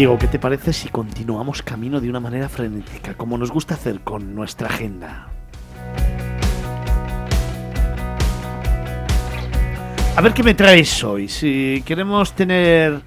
Diego, ¿qué te parece si continuamos camino de una manera frenética, como nos gusta hacer con nuestra agenda? A ver qué me traes hoy. Si queremos tener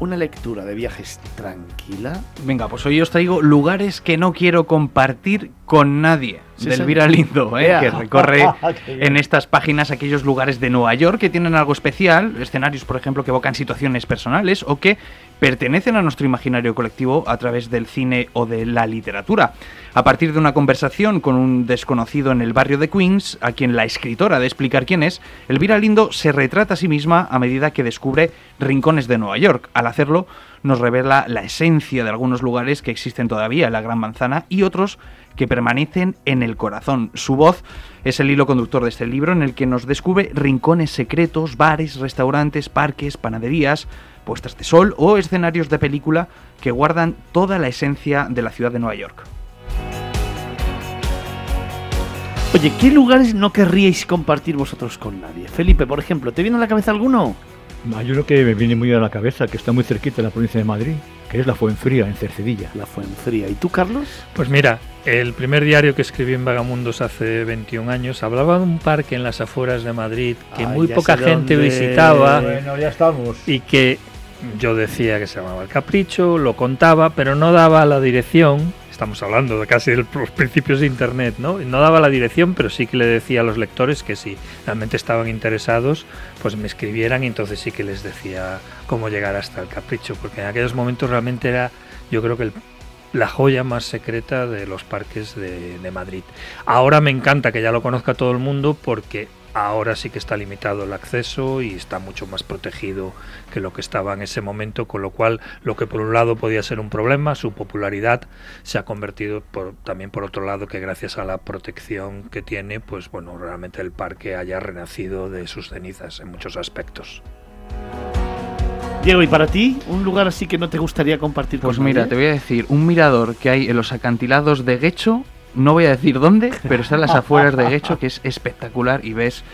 una lectura de viajes tranquila. Venga, pues hoy os traigo lugares que no quiero compartir con nadie. Sí, de. Elvira Lindo, ¿eh? Que recorre en estas páginas aquellos lugares de Nueva York que tienen algo especial, escenarios, por ejemplo, que evocan situaciones personales o que pertenecen a nuestro imaginario colectivo a través del cine o de la literatura. A partir de una conversación con un desconocido en el barrio de Queens, a quien la escritora de explicar quién es, Elvira Lindo se retrata a sí misma a medida que descubre rincones de Nueva York. Al hacerlo, nos revela la esencia de algunos lugares que existen todavía la Gran Manzana y otros que permanecen en el corazón. Su voz es el hilo conductor de este libro en el que nos descubre rincones secretos, bares, restaurantes, parques, panaderías, puestas de sol o escenarios de película que guardan toda la esencia de la ciudad de Nueva York. Oye, ¿qué lugares no querríais compartir vosotros con nadie? Felipe, por ejemplo, ¿te viene a la cabeza alguno? Hay uno que me viene muy a la cabeza, que está muy cerquita de la provincia de Madrid, que es la Fuenfría, en Cercedilla. La Fuenfría. ¿Y tú, Carlos? Pues mira, el primer diario que escribí en Vagamundos hace 21 años hablaba de un parque en las afueras de Madrid que Ay, muy poca gente dónde. visitaba Bueno, ya estamos. y que yo decía que se llamaba El Capricho, lo contaba, pero no daba la dirección. Estamos hablando de casi de los principios de Internet, ¿no? No daba la dirección, pero sí que le decía a los lectores que si realmente estaban interesados, pues me escribieran y entonces sí que les decía cómo llegar hasta El Capricho, porque en aquellos momentos realmente era, yo creo que el- la joya más secreta de los parques de, de Madrid. Ahora me encanta que ya lo conozca todo el mundo porque ahora sí que está limitado el acceso y está mucho más protegido que lo que estaba en ese momento, con lo cual lo que por un lado podía ser un problema, su popularidad se ha convertido por, también por otro lado que gracias a la protección que tiene, pues bueno, realmente el parque haya renacido de sus cenizas en muchos aspectos. Diego, ¿y para ti? ¿Un lugar así que no te gustaría compartir Pues con mira, nadie? te voy a decir, un mirador que hay en los acantilados de Guecho, no voy a decir dónde, pero está en las afueras de Guecho, que es espectacular y ves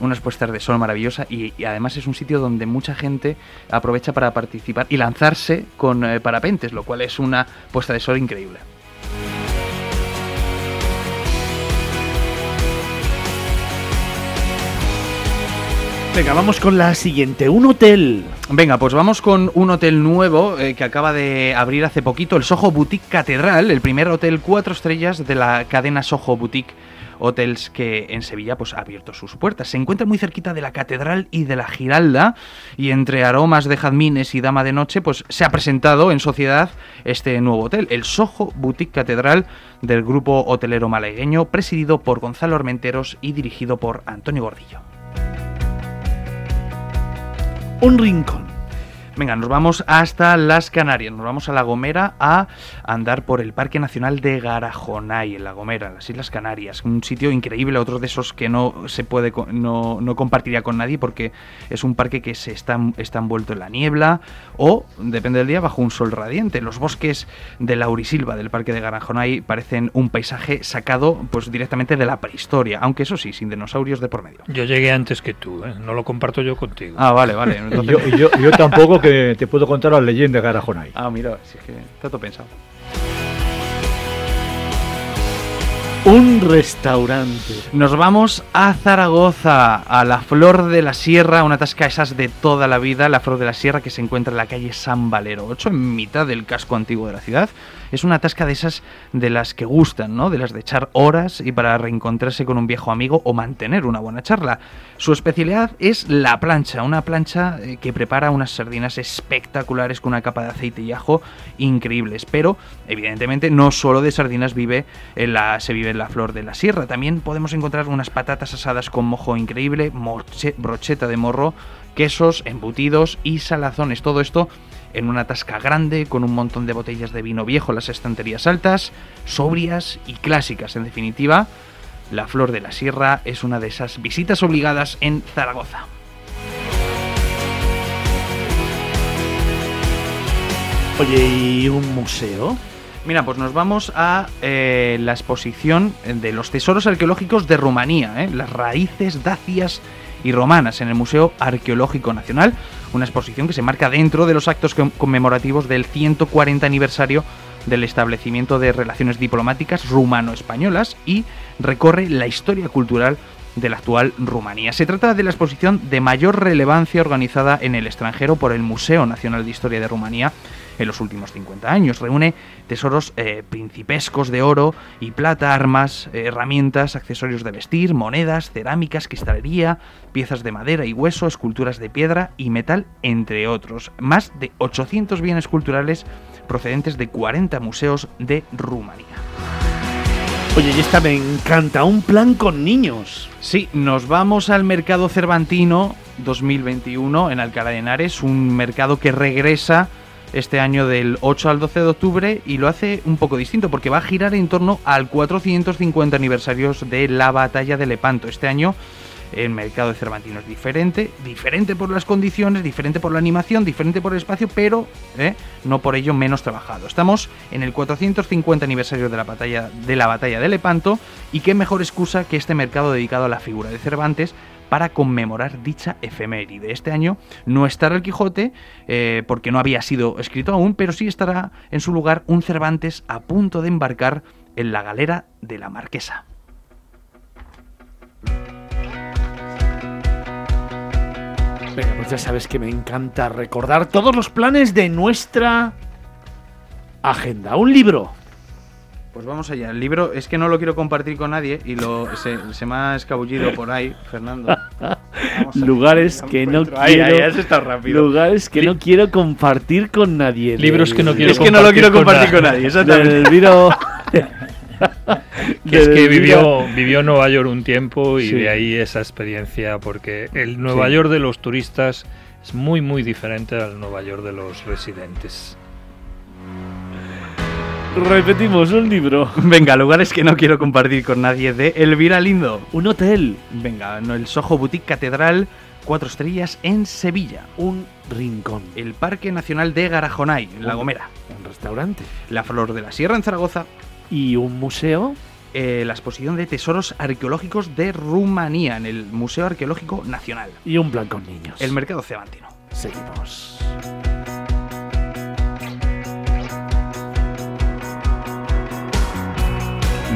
unas puestas de sol maravillosa y, y además es un sitio donde mucha gente aprovecha para participar y lanzarse con eh, parapentes, lo cual es una puesta de sol increíble. Venga, vamos con la siguiente. Un hotel. Venga, pues vamos con un hotel nuevo eh, que acaba de abrir hace poquito, el Soho Boutique Catedral, el primer hotel cuatro estrellas de la cadena Soho Boutique Hotels que en Sevilla pues ha abierto sus puertas. Se encuentra muy cerquita de la Catedral y de la Giralda y entre aromas de jazmines y dama de noche pues se ha presentado en sociedad este nuevo hotel, el Soho Boutique Catedral del grupo hotelero malagueño presidido por Gonzalo Armenteros y dirigido por Antonio Gordillo. Un rincón. Venga, nos vamos hasta las Canarias, nos vamos a La Gomera a andar por el Parque Nacional de Garajonay, en La Gomera, en las Islas Canarias. Un sitio increíble, otro de esos que no se puede, co- no, no compartiría con nadie porque es un parque que se está, está envuelto en la niebla o, depende del día, bajo un sol radiante. Los bosques de Laurisilva del Parque de Garajonay parecen un paisaje sacado pues directamente de la prehistoria, aunque eso sí, sin dinosaurios de por medio. Yo llegué antes que tú, ¿eh? no lo comparto yo contigo. Ah, vale, vale. Entonces- yo, yo, y yo tampoco que te puedo contar la leyenda de Garajonay. Ah, mira, si es que está todo pensado. Un restaurante. Nos vamos a Zaragoza, a la Flor de la Sierra, una tasca esas de toda la vida, la Flor de la Sierra que se encuentra en la calle San Valero 8, en mitad del casco antiguo de la ciudad. Es una tasca de esas de las que gustan, ¿no? De las de echar horas y para reencontrarse con un viejo amigo o mantener una buena charla. Su especialidad es la plancha, una plancha eh, que prepara unas sardinas espectaculares con una capa de aceite y ajo increíbles, pero evidentemente no solo de sardinas vive en la, se vive en la flor de la sierra, también podemos encontrar unas patatas asadas con mojo increíble, brocheta de morro, quesos, embutidos y salazones, todo esto en una tasca grande con un montón de botellas de vino viejo en las estanterías altas, sobrias y clásicas, en definitiva. La Flor de la Sierra es una de esas visitas obligadas en Zaragoza. Oye, ¿y un museo? Mira, pues nos vamos a eh, la exposición de los tesoros arqueológicos de Rumanía, ¿eh? las raíces dacias y romanas en el Museo Arqueológico Nacional, una exposición que se marca dentro de los actos conmemorativos del 140 aniversario del establecimiento de relaciones diplomáticas rumano-españolas y recorre la historia cultural de la actual Rumanía. Se trata de la exposición de mayor relevancia organizada en el extranjero por el Museo Nacional de Historia de Rumanía en los últimos 50 años. Reúne tesoros eh, principescos de oro y plata, armas, eh, herramientas, accesorios de vestir, monedas, cerámicas, cristalería, piezas de madera y hueso, esculturas de piedra y metal, entre otros. Más de 800 bienes culturales procedentes de 40 museos de Rumanía. Oye, y esta me encanta, un plan con niños. Sí, nos vamos al mercado cervantino 2021 en Alcalá de Henares, un mercado que regresa este año del 8 al 12 de octubre y lo hace un poco distinto porque va a girar en torno al 450 aniversarios de la batalla de Lepanto. Este año el mercado de Cervantino es diferente, diferente por las condiciones, diferente por la animación, diferente por el espacio, pero eh, no por ello menos trabajado. Estamos en el 450 aniversario de la batalla de la batalla de Lepanto y qué mejor excusa que este mercado dedicado a la figura de Cervantes para conmemorar dicha efeméride. Este año no estará el Quijote eh, porque no había sido escrito aún, pero sí estará en su lugar un Cervantes a punto de embarcar en la galera de la Marquesa. Venga, pues ya sabes que me encanta recordar todos los planes de nuestra agenda. Un libro. Pues vamos allá. El libro es que no lo quiero compartir con nadie y lo, se, se me ha escabullido por ahí, Fernando. Lugares que no quiero. ahí, has estado rápido. Lugares que no quiero compartir con nadie. Libros que no quiero Es que no lo quiero compartir con con nadie, exactamente. Del libro. Que es que vivió, vivió en Nueva York un tiempo y Sí. de ahí esa experiencia, porque el Nueva Sí. York de los turistas es muy, muy diferente al Nueva York de los residentes. Repetimos, un libro. Venga, lugares que no quiero compartir con nadie de Elvira Lindo. Un hotel. Venga, no, el Soho Boutique Catedral, cuatro estrellas en Sevilla. Un rincón. El Parque Nacional de Garajonay, en La Gomera. Un restaurante. La Flor de la Sierra en Zaragoza. Y un museo. eh, la exposición de tesoros arqueológicos de Rumanía en el Museo Arqueológico Nacional. Y un plan con niños. El mercado cebantino. Seguimos.